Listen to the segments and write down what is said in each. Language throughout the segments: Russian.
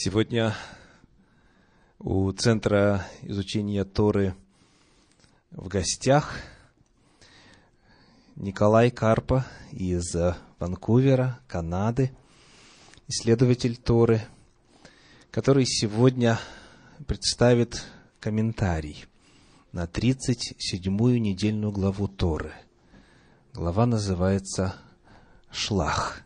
Сегодня у Центра изучения Торы в гостях Николай Карпа из Ванкувера, Канады, исследователь Торы, который сегодня представит комментарий на 37-ю недельную главу Торы. Глава называется «Шлах».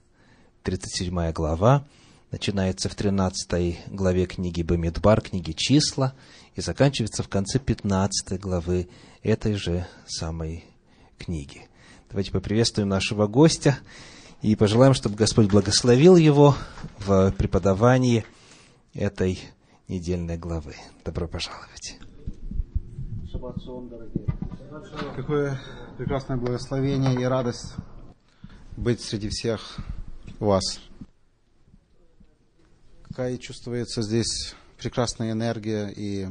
37 глава – начинается в 13 главе книги Бамидбар, книги «Числа», и заканчивается в конце 15 главы этой же самой книги. Давайте поприветствуем нашего гостя и пожелаем, чтобы Господь благословил его в преподавании этой недельной главы. Добро пожаловать. Какое прекрасное благословение и радость быть среди всех вас какая чувствуется здесь прекрасная энергия и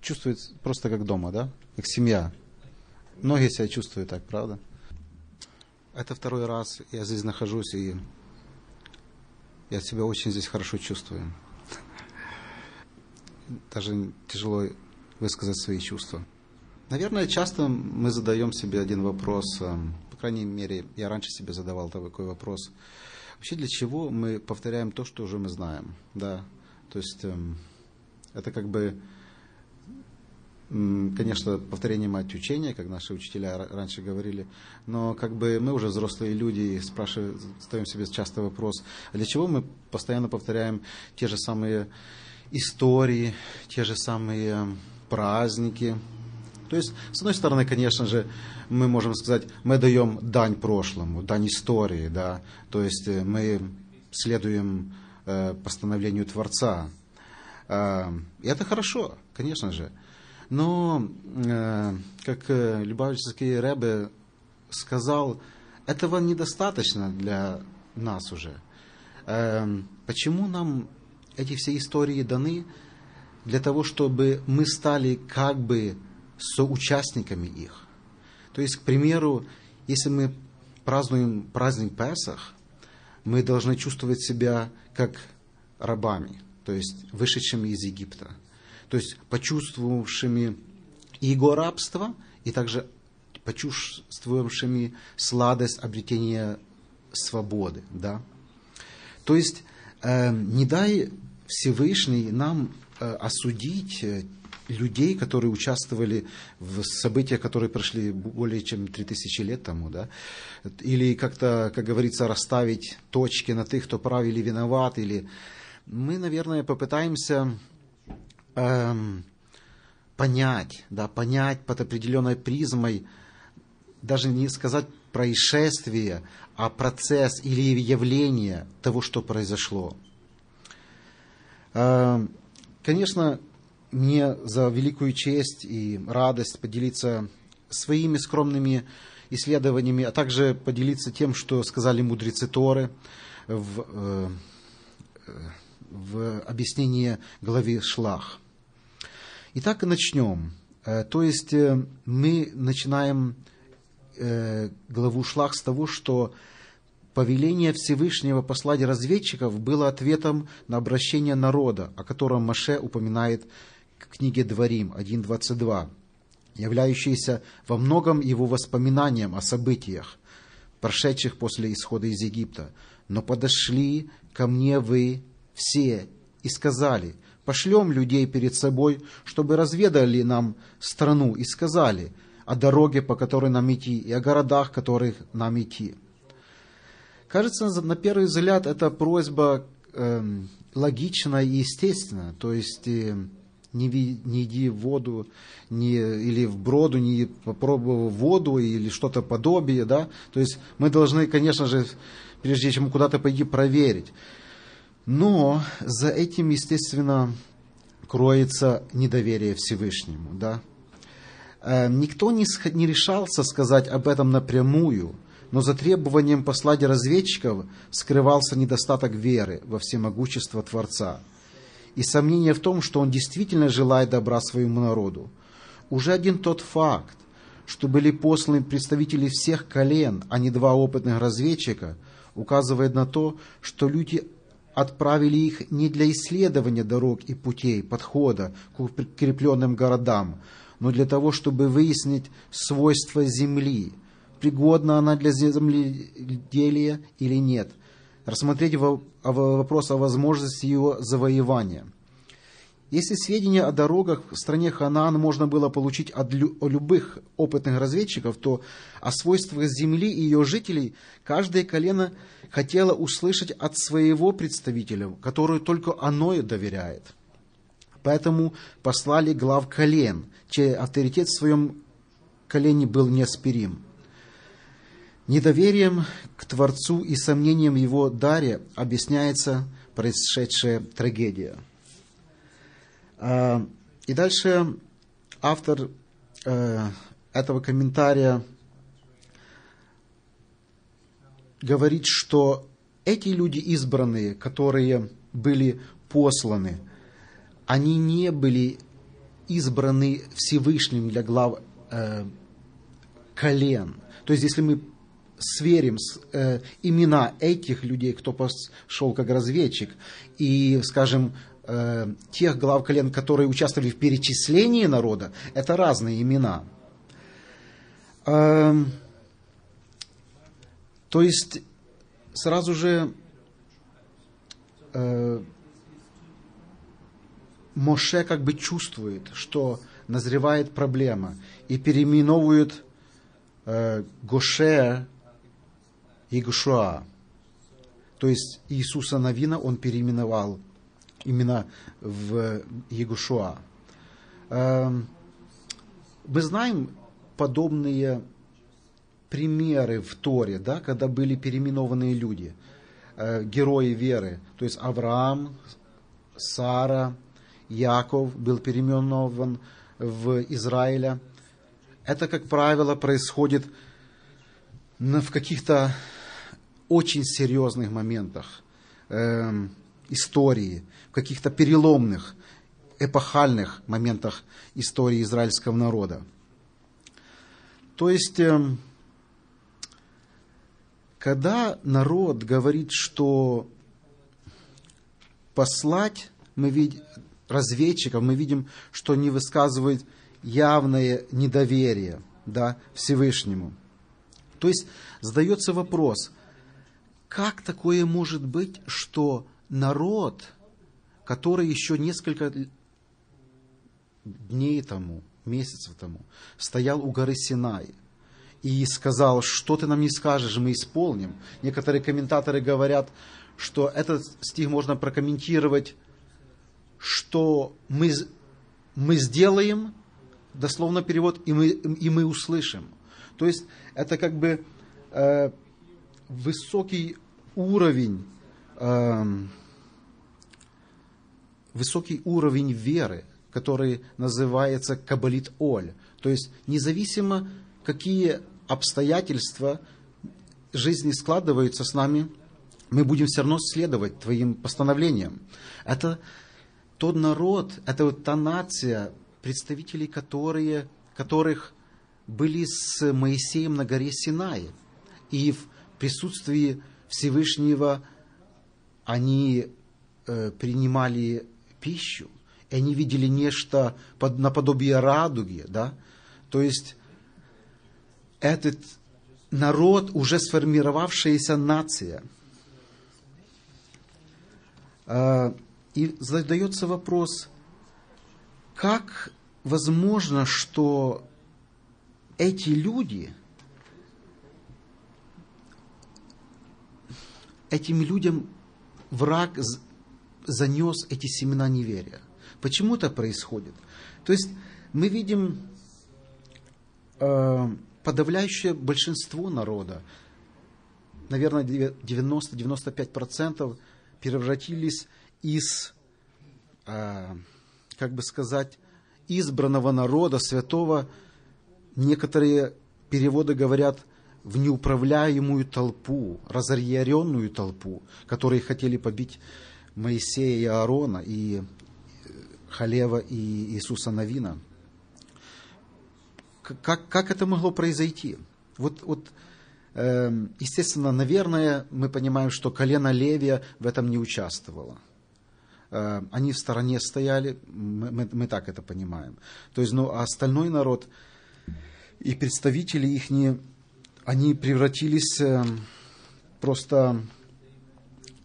чувствуется просто как дома, да? Как семья. Многие себя чувствуют так, правда? Это второй раз я здесь нахожусь, и я себя очень здесь хорошо чувствую. Даже тяжело высказать свои чувства. Наверное, часто мы задаем себе один вопрос, эм, по крайней мере, я раньше себе задавал такой вопрос – Вообще для чего мы повторяем то, что уже мы знаем, да? То есть эм, это как бы, конечно, повторение мать учения, как наши учителя раньше говорили, но как бы мы уже взрослые люди и спрашиваем, задаем себе часто вопрос, а для чего мы постоянно повторяем те же самые истории, те же самые праздники, то есть, с одной стороны, конечно же, мы можем сказать, мы даем дань прошлому, дань истории, да, то есть э, мы следуем э, постановлению Творца. Э, и это хорошо, конечно же. Но, э, как Любавический Рэбе сказал, этого недостаточно для нас уже. Почему нам эти все истории даны? Для того, чтобы мы стали как бы соучастниками их. То есть, к примеру, если мы празднуем праздник Песах, мы должны чувствовать себя как рабами, то есть вышедшими из Египта, то есть почувствовавшими его рабство и также почувствовавшими сладость обретения свободы. Да? То есть э, не дай Всевышний нам э, осудить э, людей, которые участвовали в событиях, которые прошли более чем 3000 лет тому, да, или как-то, как говорится, расставить точки на тех, кто прав или виноват, или мы, наверное, попытаемся эм, понять, да, понять под определенной призмой, даже не сказать происшествие, а процесс или явление того, что произошло. Эм, конечно, мне за великую честь и радость поделиться своими скромными исследованиями, а также поделиться тем, что сказали мудрецы Торы в, э, в объяснении главы Шлах. Итак, начнем. Э, то есть э, мы начинаем главу Шлах с того, что повеление Всевышнего послать разведчиков было ответом на обращение народа, о котором Маше упоминает книге Дворим 1.22, являющейся во многом его воспоминанием о событиях, прошедших после исхода из Египта. «Но подошли ко мне вы все и сказали, пошлем людей перед собой, чтобы разведали нам страну, и сказали о дороге, по которой нам идти, и о городах, которых нам идти». Кажется, на первый взгляд, эта просьба э, логична и естественна. То есть, э, не, не в воду, не, или в броду, не попробовав воду или что-то подобие, да. То есть мы должны, конечно же, прежде чем куда-то пойти, проверить. Но за этим, естественно, кроется недоверие Всевышнему, да. Э, никто не, не решался сказать об этом напрямую, но за требованием послать разведчиков скрывался недостаток веры во всемогущество Творца – и сомнение в том, что он действительно желает добра своему народу. Уже один тот факт, что были посланы представители всех колен, а не два опытных разведчика, указывает на то, что люди отправили их не для исследования дорог и путей подхода к укрепленным городам, но для того, чтобы выяснить свойства земли, пригодна она для земледелия или нет, рассмотреть вопрос о возможности ее завоевания. Если сведения о дорогах в стране Ханаан можно было получить от любых опытных разведчиков, то о свойствах земли и ее жителей каждое колено хотело услышать от своего представителя, которую только оно и доверяет. Поэтому послали глав колен, чей авторитет в своем колене был неоспорим. Недоверием к Творцу и сомнением его даре объясняется происшедшая трагедия – а, и дальше автор э, этого комментария говорит, что эти люди избранные, которые были посланы, они не были избраны Всевышним для глав э, колен. То есть, если мы сверим с, э, имена этих людей, кто пошел как разведчик, и, скажем, э, тех глав колен, которые участвовали в перечислении народа, это разные имена. Э, то есть сразу же э, Моше как бы чувствует, что назревает проблема, и переименовывает э, Гоше и Гушуа. То есть Иисуса Навина он переименовал именно в Егушуа. Эм, мы знаем подобные примеры в Торе, да, когда были переименованные люди, э, герои веры, то есть Авраам, Сара, Яков был переименован в Израиля. Это, как правило, происходит в каких-то очень серьезных моментах э, истории каких-то переломных, эпохальных моментах истории израильского народа. То есть, эм, когда народ говорит, что послать, мы видим, разведчиков, мы видим, что они высказывают явное недоверие да, Всевышнему. То есть задается вопрос, как такое может быть, что народ – который еще несколько дней тому, месяцев тому, стоял у горы Синай и сказал, что ты нам не скажешь, мы исполним. Некоторые комментаторы говорят, что этот стих можно прокомментировать, что мы, мы сделаем, дословно перевод, и мы, и мы услышим. То есть это как бы э, высокий уровень э, высокий уровень веры, который называется кабалит оль. То есть независимо, какие обстоятельства жизни складываются с нами, мы будем все равно следовать твоим постановлениям. Это тот народ, это вот та нация, представители которые, которых были с Моисеем на горе Синай. И в присутствии Всевышнего они э, принимали пищу, и они видели нечто под, наподобие радуги, да? То есть этот народ, уже сформировавшаяся нация. А, и задается вопрос, как возможно, что эти люди, этим людям враг занес эти семена неверия. Почему это происходит? То есть мы видим э, подавляющее большинство народа, наверное, 90-95% превратились из, э, как бы сказать, избранного народа, святого, некоторые переводы говорят, в неуправляемую толпу, разъяренную толпу, которые хотели побить Моисея и Аарона, и э, Халева и Иисуса Навина. Как, как это могло произойти? Вот, вот Эм, естественно, наверное, мы понимаем, что колено Левия в этом не участвовало. Э, они в стороне стояли, мы, мы, мы так это понимаем. То есть, ну, а остальной народ и представители их, они превратились э, просто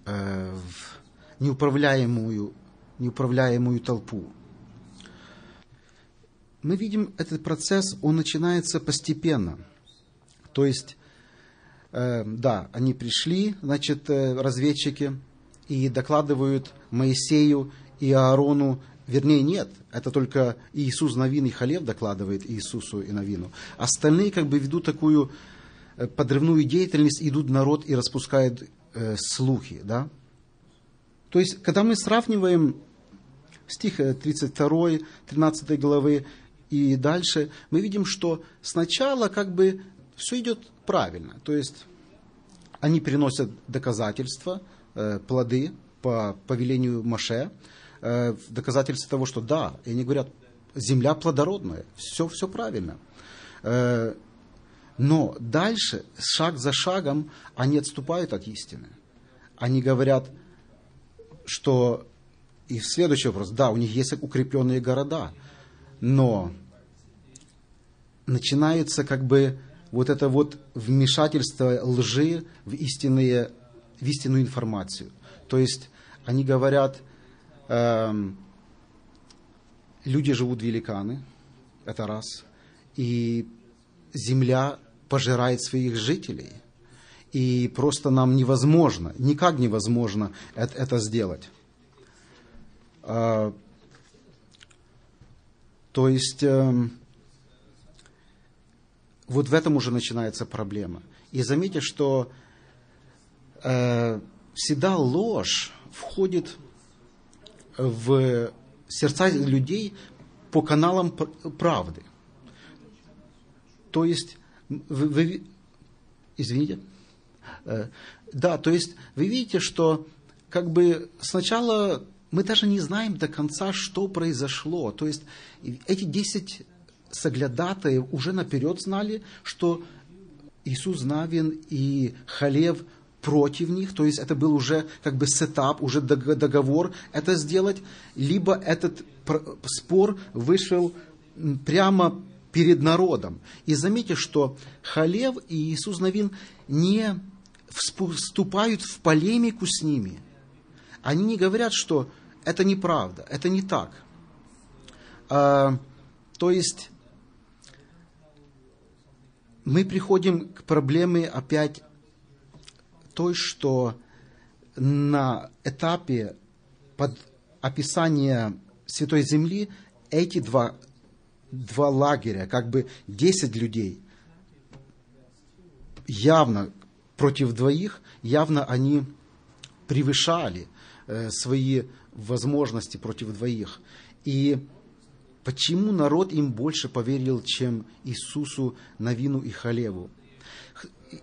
э, в неуправляемую, неуправляемую толпу. Мы видим, этот процесс, он начинается постепенно. То есть, э, да, они пришли, значит, э, разведчики, и докладывают Моисею и Аарону, вернее, нет, это только Иисус Навин и Халев докладывает Иисусу и Навину. Остальные как бы ведут такую э, подрывную деятельность, идут народ и распускают э, слухи, да. То есть, когда мы сравниваем стих 32, 13 главы и дальше, мы видим, что сначала как бы все идет правильно. То есть, они приносят доказательства, Э, плоды по повелению Маше, э, доказательство того, что да, и они говорят, земля плодородная, все, все правильно. Э, но дальше, шаг за шагом, они отступают от истины. Они говорят, что и следующий вопрос, да, у них есть укрепленные города, но начинается как бы вот это вот вмешательство лжи в истинные в истинную информацию. То есть они говорят, люди живут великаны, это раз, и земля пожирает своих жителей. И просто нам невозможно, никак невозможно это, сделать. А, то есть, э, вот в этом уже начинается проблема. И заметьте, что э, всегда ложь входит в сердца людей по каналам правды. То есть, вы, вы извините, э, да, то есть вы видите, что как бы сначала мы даже не знаем до конца, что произошло. То есть эти десять соглядатаев уже наперед знали, что Иисус Навин и Халев – против них, то есть это был уже как бы сетап, уже договор это сделать, либо этот спор вышел прямо перед народом. И заметьте, что Халев и Иисус Навин не вступают в полемику с ними. Они не говорят, что это неправда, это не так. А, то есть мы приходим к проблеме опять той, что на этапе под описания Святой Земли эти два, два лагеря, как бы 10 людей, явно против двоих, явно они превышали э, свои возможности против двоих. И почему народ им больше поверил, чем Иисусу, Навину и Халеву?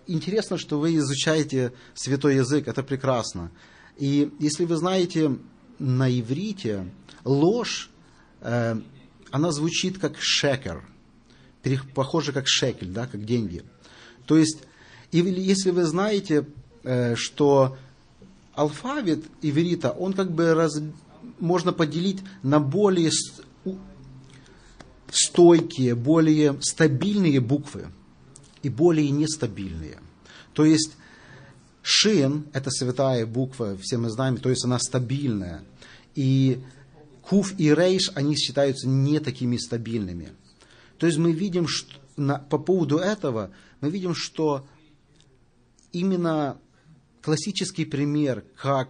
Интересно, что вы изучаете святой язык, это прекрасно. И если вы знаете на иврите, ложь, э, она звучит как шекер, похоже как шекель, да, как деньги. То есть, если вы знаете, э, что алфавит иврита, он как бы раз, можно поделить на более стойкие, более стабильные буквы и более нестабильные. То есть шин – это святая буква, все мы знаем, то есть она стабильная. И куф и рейш, они считаются не такими стабильными. То есть мы видим, что на, по поводу этого, мы видим, что именно классический пример, как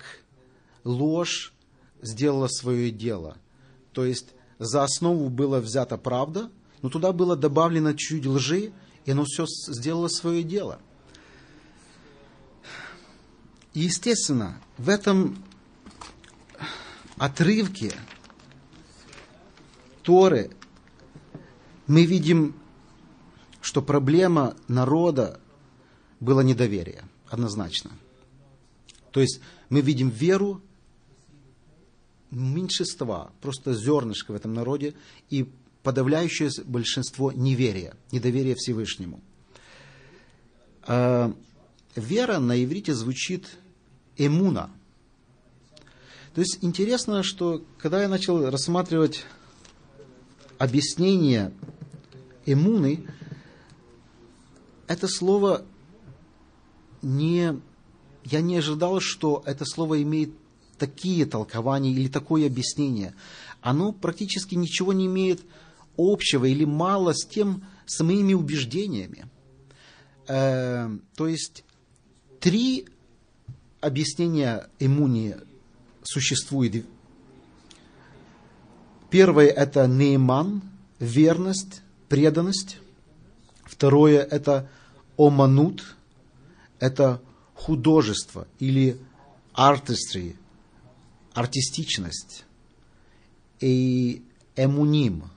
ложь сделала свое дело. То есть за основу была взята правда, но туда было добавлено чуть лжи, и оно все сделало свое дело. И, естественно, в этом отрывке Торы мы видим, что проблема народа было недоверие, однозначно. То есть мы видим веру меньшинства, просто зернышко в этом народе, и подавляющее большинство неверия, недоверия Всевышнему. А, вера на иврите звучит эмуна. То есть интересно, что когда я начал рассматривать объяснение эмуны, это слово не... Я не ожидал, что это слово имеет такие толкования или такое объяснение. Оно практически ничего не имеет общего или мало с тем, с моими убеждениями. Э, то есть три объяснения иммунии существует. Первое – это нейман, верность, преданность. Второе – это оманут, это художество или artistry, артистичность. И эмуним –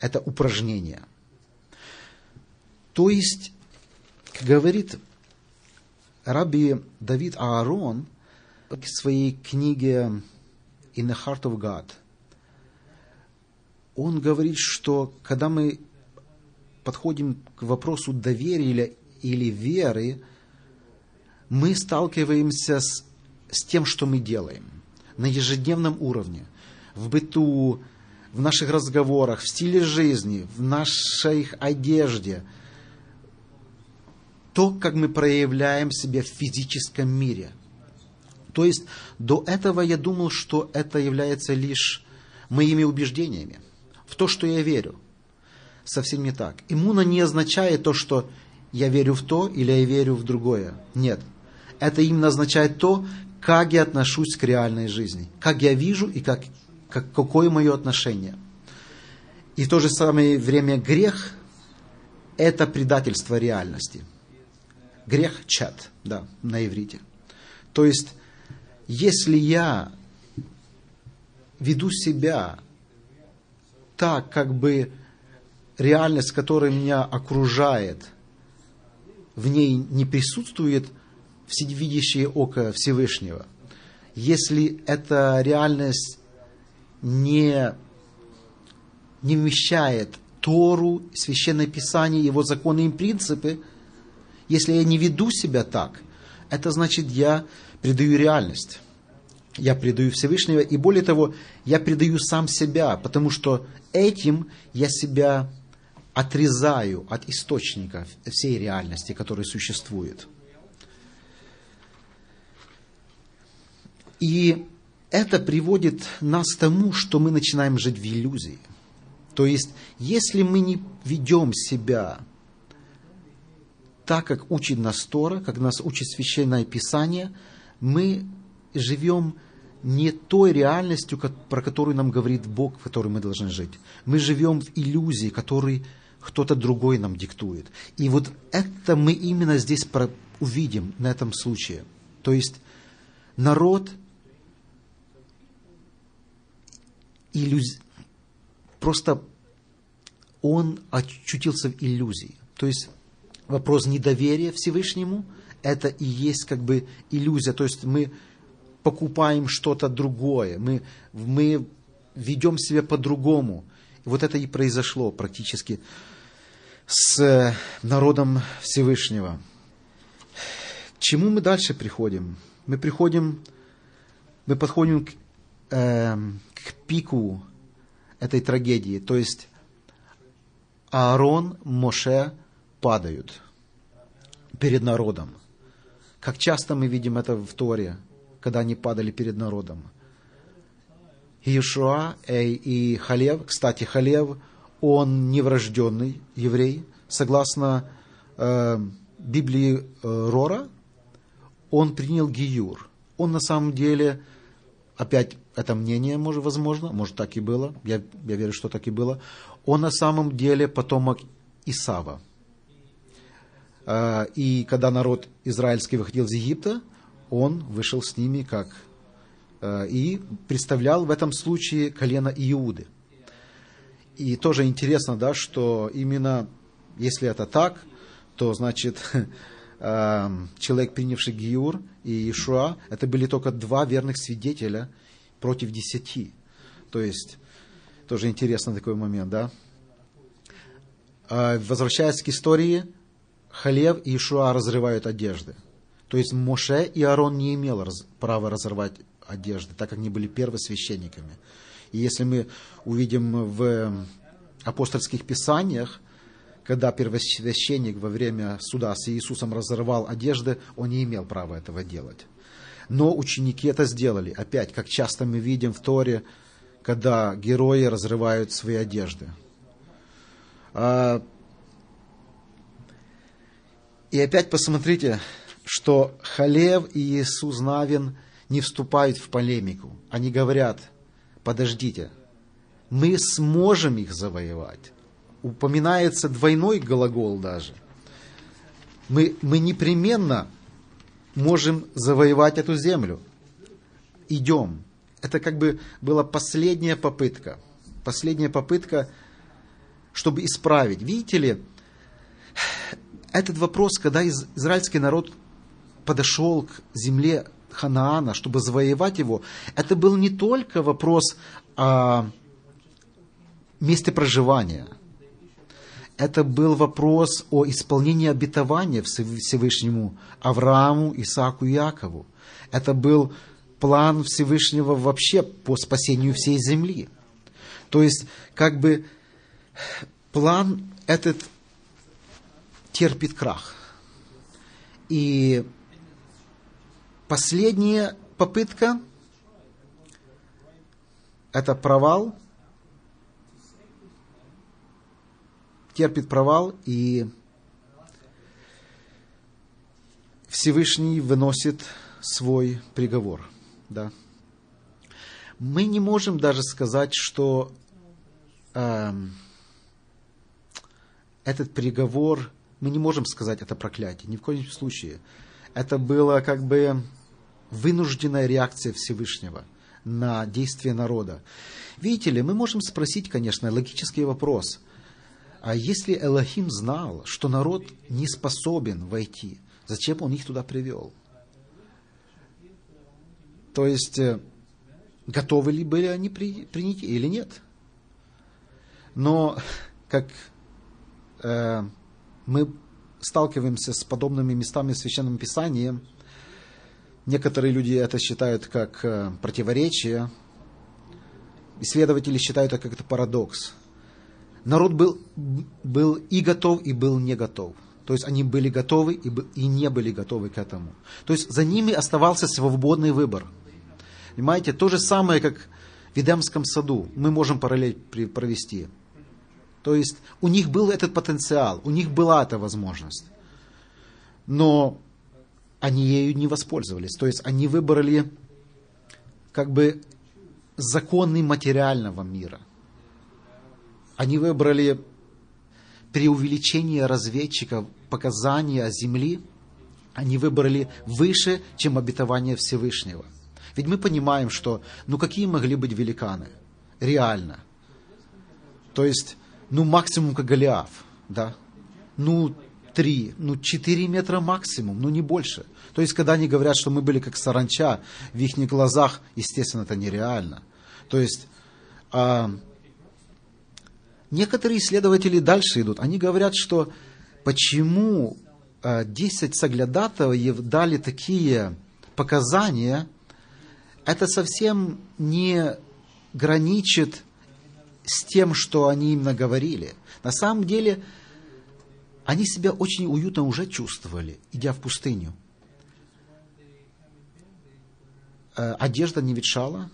это упражнение. То есть, говорит Раби Давид Аарон в своей книге «In the Heart of God», он говорит, что когда мы подходим к вопросу доверия или веры, мы сталкиваемся с, с тем, что мы делаем на ежедневном уровне, в быту, в наших разговорах, в стиле жизни, в нашей одежде – то, как мы проявляем себя в физическом мире. То есть до этого я думал, что это является лишь моими убеждениями, в то, что я верю. Совсем не так. Иммуна не означает то, что я верю в то или я верю в другое. Нет. Это именно означает то, как я отношусь к реальной жизни, как я вижу и как, как, какое мое отношение. И в то же самое время грех – это предательство реальности – Грех чат, да, на иврите. То есть, если я веду себя так, как бы реальность, которая меня окружает, в ней не присутствует всевидящее око Всевышнего. Если эта реальность не, не вмещает Тору, Священное Писание, его законы и принципы – если я не веду себя так, это значит, я предаю реальность. Я предаю Всевышнего, и более того, я предаю сам себя, потому что этим я себя отрезаю от источника всей реальности, которая существует. И это приводит нас к тому, что мы начинаем жить в иллюзии. То есть, если мы не ведем себя так, как учит нас Тора, как нас учит Священное Писание, мы живем не той реальностью, про которую нам говорит Бог, в которой мы должны жить. Мы живем в иллюзии, которую кто-то другой нам диктует. И вот это мы именно здесь увидим на этом случае. То есть народ иллюз... просто он очутился в иллюзии. То есть вопрос недоверия Всевышнему, это и есть как бы иллюзия. То есть мы покупаем что-то другое, мы, мы ведем себя по-другому. Вот это и произошло практически с народом Всевышнего. К чему мы дальше приходим? Мы приходим, мы подходим к, э, к пику этой трагедии. То есть Аарон, Моше падают перед народом. Как часто мы видим это в Торе, когда они падали перед народом. Иешуа и Халев, кстати, Халев, он неврожденный еврей, согласно э, Библии э, Рора, он принял Гиюр. Он на самом деле, опять это мнение, может, возможно, может так и было, я, я верю, что так и было, он на самом деле потомок Исава. А, и когда народ израильский выходил из Египта, он вышел с ними как а, и представлял в этом случае колено Иуды. И тоже интересно, да, что именно если это так, то значит человек, принявший Гиюр и Иешуа, это были только два верных свидетеля против десяти. То есть, тоже интересный такой момент, да. Возвращаясь к истории, Халев и Ишуа разрывают одежды. То есть Моше и Аарон не имел права разорвать одежды, так как они были первосвященниками. И если мы увидим в апостольских писаниях, когда первосвященник во время суда с Иисусом разорвал одежды, он не имел права этого делать. Но ученики это сделали. Опять, как часто мы видим в Торе, когда герои разрывают свои одежды. А, и опять посмотрите, что Халев и Иисус Навин не вступают в полемику. Они говорят, подождите, мы сможем их завоевать упоминается двойной глагол даже. Мы, мы непременно можем завоевать эту землю. Идем. Это как бы была последняя попытка. Последняя попытка, чтобы исправить. Видите ли, этот вопрос, когда израильский народ подошел к земле Ханаана, чтобы завоевать его, это был не только вопрос о месте проживания – это был вопрос о исполнении обетования Всевышнему Аврааму, Исааку и Якову. Это был план Всевышнего вообще по спасению всей земли. То есть, как бы, план этот терпит крах. И последняя попытка – это провал – терпит провал, и Всевышний выносит свой приговор. Да. Мы не можем даже сказать, что э, этот приговор, мы не можем сказать это проклятие, ни в коем случае. Это было как бы вынужденная реакция Всевышнего на действие народа. Видите ли, мы можем спросить, конечно, логический вопрос. А если Элохим знал, что народ не способен войти, зачем он их туда привел? То есть, э, готовы ли были они при, принять или нет? Но, как э, мы сталкиваемся с подобными местами в Священном Писании, некоторые люди это считают как э, противоречие, исследователи считают это как это парадокс – народ был, был и готов, и был не готов. То есть они были готовы и, и не были готовы к этому. То есть за ними оставался свободный выбор. Понимаете, то же самое, как в Эдемском саду мы можем параллель провести. То есть у них был этот потенциал, у них была эта возможность. Но они ею не воспользовались. То есть они выбрали как бы законы материального мира. Они выбрали преувеличение разведчиков, показания о земли, они выбрали выше, чем обетование Всевышнего. Ведь мы понимаем, что ну какие могли быть великаны? Реально. То есть, ну максимум как Голиаф, да? Ну три, ну четыре метра максимум, ну не больше. То есть, когда они говорят, что мы были как саранча, в их глазах, естественно, это нереально. То есть, а, Некоторые исследователи дальше идут. Они говорят, что почему 10 э, соглядатаев дали такие показания, это совсем не граничит с тем, что они именно говорили. На самом деле, они себя очень уютно уже чувствовали, идя в пустыню. Э, одежда не ветшала,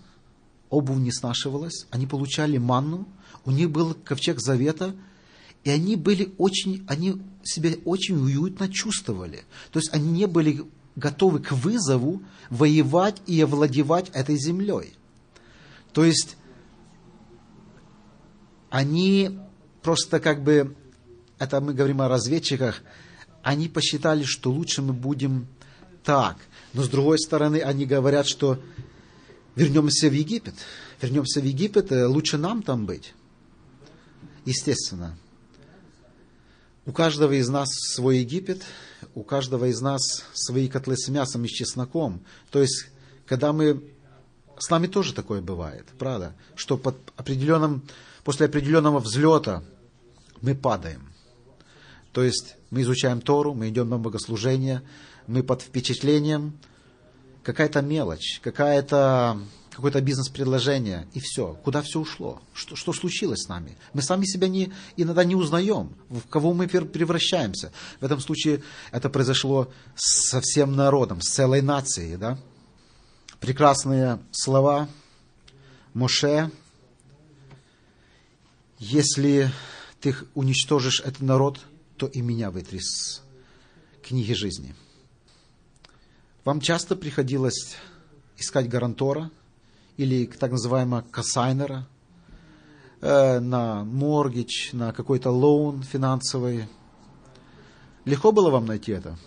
обувь не снашивалась, они получали манну, у них был ковчег завета, и они были очень, они себя очень уютно чувствовали. То есть они не были готовы к вызову воевать и овладевать этой землей. То есть они просто как бы, это мы говорим о разведчиках, они посчитали, что лучше мы будем так. Но с другой стороны, они говорят, что вернемся в Египет. Вернемся в Египет, э, лучше нам там быть. Естественно. У каждого из нас свой Египет, у каждого из нас свои котлы с мясом и с чесноком. То есть, когда мы... С нами тоже такое бывает, правда? Что под определенным, после определенного взлета мы падаем. То есть мы изучаем Тору, мы идем на богослужение, мы под впечатлением, какая-то мелочь, какая-то какое-то бизнес-предложение, и все. Куда все ушло? Что, что случилось с нами? Мы сами себя не, иногда не узнаем, в кого мы превращаемся. В этом случае это произошло со всем народом, с целой нацией. Да? Прекрасные слова Моше. Если ты уничтожишь этот народ, то и меня вытри с книги жизни. Вам часто приходилось искать гарантора – или так называемого кассайнера э, на моргич, на какой-то лоун финансовый. Легко было вам найти это?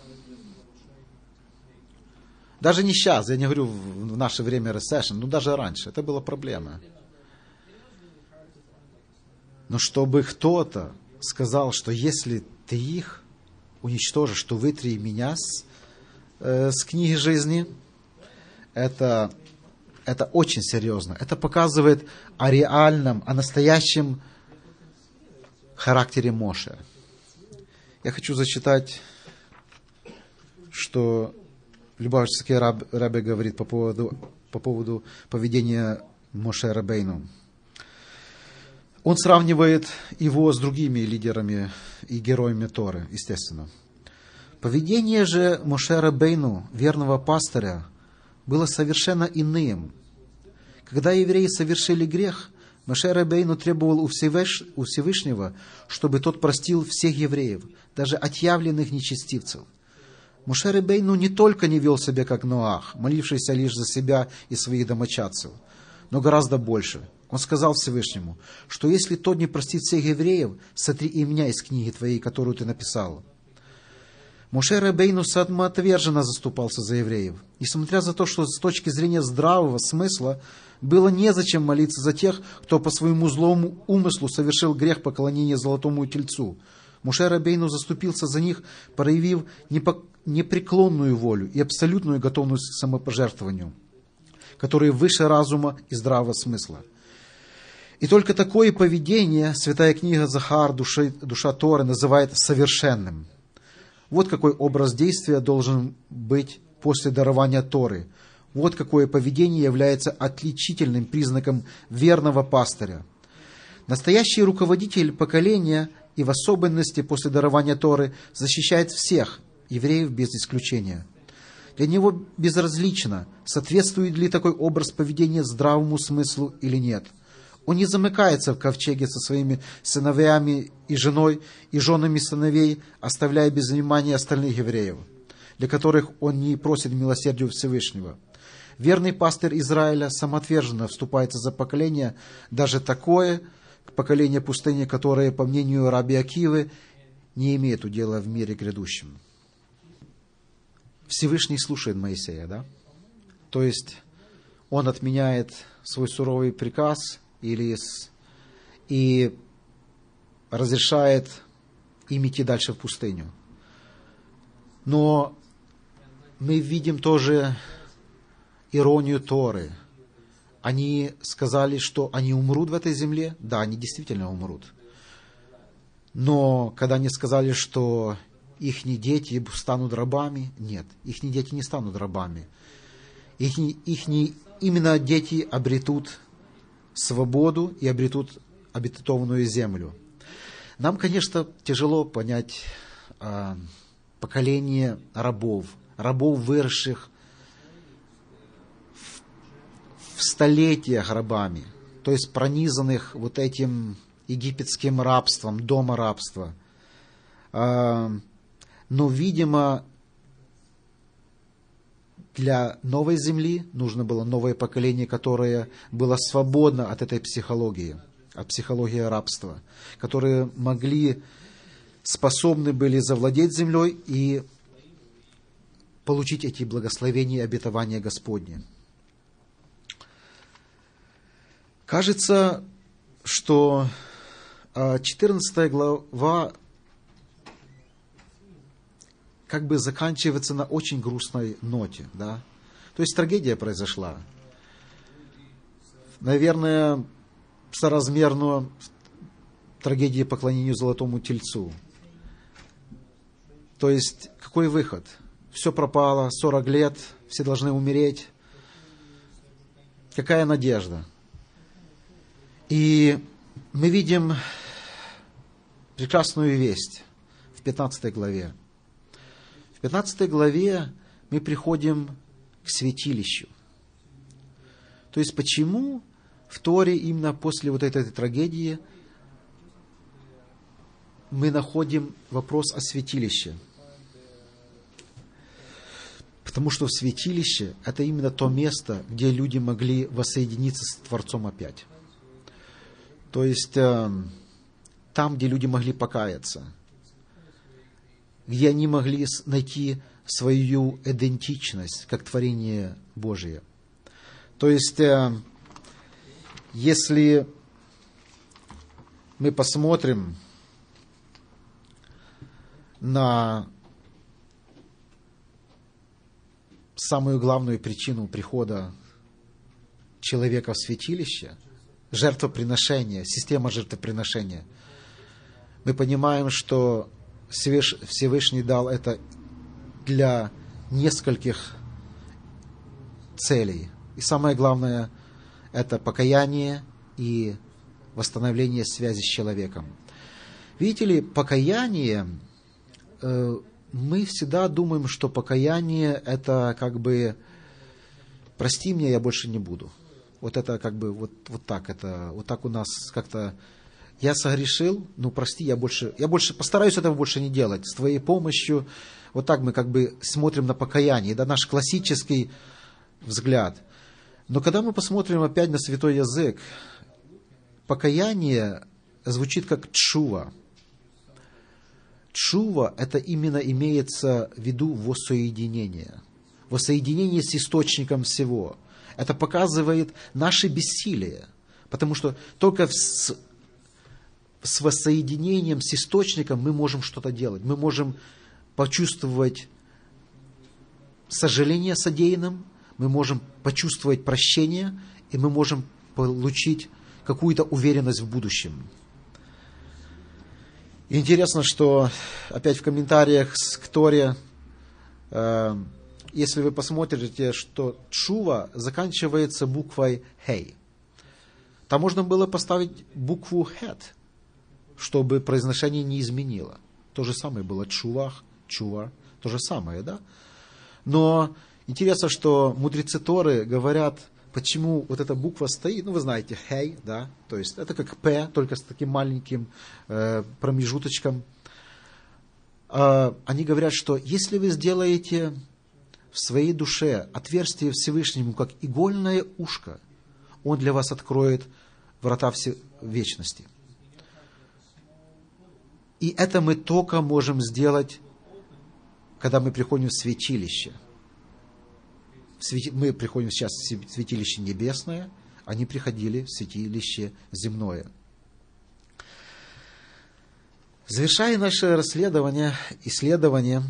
Даже не сейчас, я не говорю в наше время recession, но даже раньше. Это была проблема. Но чтобы кто-то сказал, что если ты их уничтожишь, то вытри меня с, э, с книги жизни, это это очень серьезно. Это показывает о реальном, о настоящем характере Моше. Я хочу зачитать, что Любавический раб, Рабе говорит по поводу, по поводу поведения Моше Рабейну. Он сравнивает его с другими лидерами и героями Торы, естественно. Поведение же Моше Рабейну, верного пастыря, было совершенно иным, когда евреи совершили грех, Маше Рабейну требовал у Всевышнего, чтобы тот простил всех евреев, даже отъявленных нечестивцев. Муше Рабейну не только не вел себя как Ноах, молившийся лишь за себя и своих домочадцев, но гораздо больше. Он сказал Всевышнему, что если тот не простит всех евреев, сотри и меня из книги твоей, которую ты написал. Муше Рабейну самоотверженно заступался за евреев, несмотря за то, что с точки зрения здравого смысла было незачем молиться за тех, кто по своему злому умыслу совершил грех поклонения золотому тельцу. Муше Рабейну заступился за них, проявив непреклонную волю и абсолютную готовность к самопожертвованию, которые выше разума и здравого смысла. И только такое поведение святая книга Захар, душа, душа Торы, называет совершенным. Вот какой образ действия должен быть после дарования Торы – вот какое поведение является отличительным признаком верного пастыря. Настоящий руководитель поколения и в особенности после дарования Торы защищает всех, евреев без исключения. Для него безразлично, соответствует ли такой образ поведения здравому смыслу или нет. Он не замыкается в ковчеге со своими сыновьями и женой и женами сыновей, оставляя без внимания остальных евреев, для которых он не просит милосердия Всевышнего – Верный пастырь Израиля самоотверженно вступается за поколение, даже такое, поколение пустыни, которое, по мнению раби Акивы, не имеет удела в мире грядущем. Всевышний слушает Моисея, да? То есть он отменяет свой суровый приказ или и разрешает им идти дальше в пустыню. Но мы видим тоже иронию Торы. Они сказали, что они умрут в этой земле. Да, они действительно умрут. Но когда они сказали, что их дети станут рабами, нет, их дети не станут рабами. Их, их именно дети обретут свободу и обретут обетованную землю. Нам, конечно, тяжело понять э, поколение рабов, рабов, выросших в столетиях рабами, то есть пронизанных вот этим египетским рабством, дома рабства. А, но, видимо, для новой земли нужно было новое поколение, которое было свободно от этой психологии, от психологии рабства, которые могли, способны были завладеть землей и получить эти благословения и обетования Господне. Кажется, что 14 а, глава как бы заканчивается на очень грустной ноте, да? То есть трагедия произошла. Наверное, соразмерно трагедии поклонению золотому тельцу. То есть, какой выход? Все пропало, 40 лет, все должны умереть. Какая надежда? И мы видим прекрасную весть в 15 главе. В 15 главе мы приходим к святилищу. То есть почему в Торе именно после вот этой трагедии мы находим вопрос о святилище? Потому что святилище – это именно то место, где люди могли воссоединиться с Творцом опять. То есть э, там, где люди могли покаяться, где они могли найти свою идентичность как творение Божие. То есть, э, если мы посмотрим на самую главную причину прихода человека в святилище – жертвоприношения, система жертвоприношения, мы понимаем, что Всевышний дал это для нескольких целей. И самое главное – это покаяние и восстановление связи с человеком. Видите ли, покаяние, э, мы всегда думаем, что покаяние – это как бы «прости меня, я больше не буду». Вот это как бы вот, вот так, это вот так у нас как-то я согрешил, ну прости, я больше, я больше постараюсь этого больше не делать. С твоей помощью, вот так мы как бы смотрим на покаяние, да, наш классический взгляд. Но когда мы посмотрим опять на святой язык, покаяние звучит как чува. Чува – это именно имеется в виду воссоединение. Воссоединение с источником всего – это показывает наше бессилие. Потому что только с, с воссоединением с источником мы можем что-то делать. Мы можем почувствовать сожаление содеянным, мы можем почувствовать прощение, и мы можем получить какую-то уверенность в будущем. интересно, что опять в комментариях к Торе э, если вы посмотрите, что чува заканчивается буквой хей. Там можно было поставить букву хет, чтобы произношение не изменило. То же самое было чувах, чува, то же самое, да? Но интересно, что мудрецы Торы говорят, почему вот эта буква стоит, ну вы знаете, хей, да, то есть это как п, только с таким маленьким э, промежуточком. Э, они говорят, что если вы сделаете в своей душе отверстие Всевышнему, как игольное ушко, Он для вас откроет врата все вечности. И это мы только можем сделать, когда мы приходим в святилище. Мы приходим сейчас в святилище небесное, они приходили в святилище земное. Завершая наше расследование, исследование,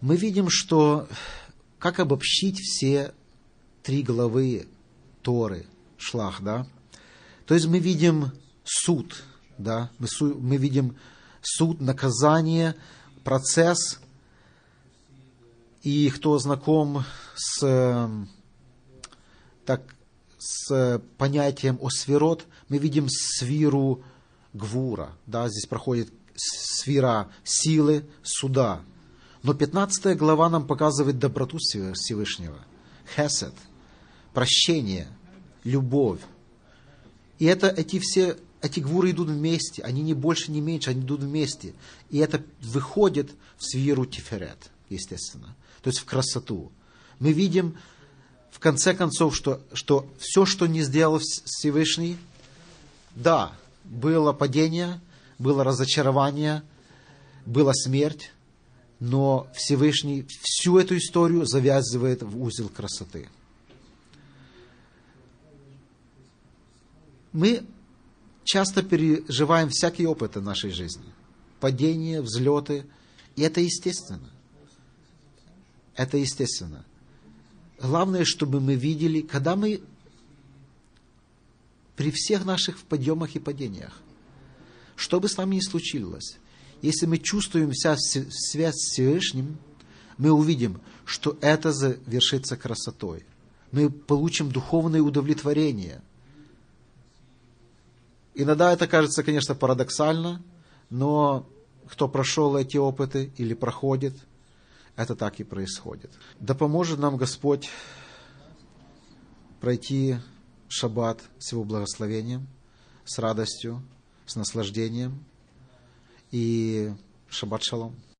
мы видим, что как обобщить все три главы Торы, Шлах, да? То есть мы видим суд, да, мы, су, мы видим суд, наказание, процесс, и кто знаком с, так, с понятием освирот, мы видим свиру гвура, да, здесь проходит свира силы, суда, но 15 глава нам показывает доброту Всевышнего. Хесед, прощение, любовь. И это, эти все, эти гвуры идут вместе, они не больше, не меньше, они идут вместе. И это выходит в свиру Тиферет, естественно. То есть в красоту. Мы видим, в конце концов, что, что все, что не сделал Всевышний, да, было падение, было разочарование, была смерть, но Всевышний всю эту историю завязывает в узел красоты. Мы часто переживаем всякие опыты нашей жизни. Падения, взлеты. И это естественно. Это естественно. Главное, чтобы мы видели, когда мы при всех наших подъемах и падениях, что бы с нами ни случилось, Если мы чувствуем вся связь с Всевышним, мы увидим, что это завершится красотой. Мы получим духовное удовлетворение. Иногда это кажется, конечно, парадоксально, но кто прошел эти опыты или проходит, это так и происходит. Да поможет нам Господь пройти шаббат с его благословением, с радостью, с наслаждением. И шаббат шалом.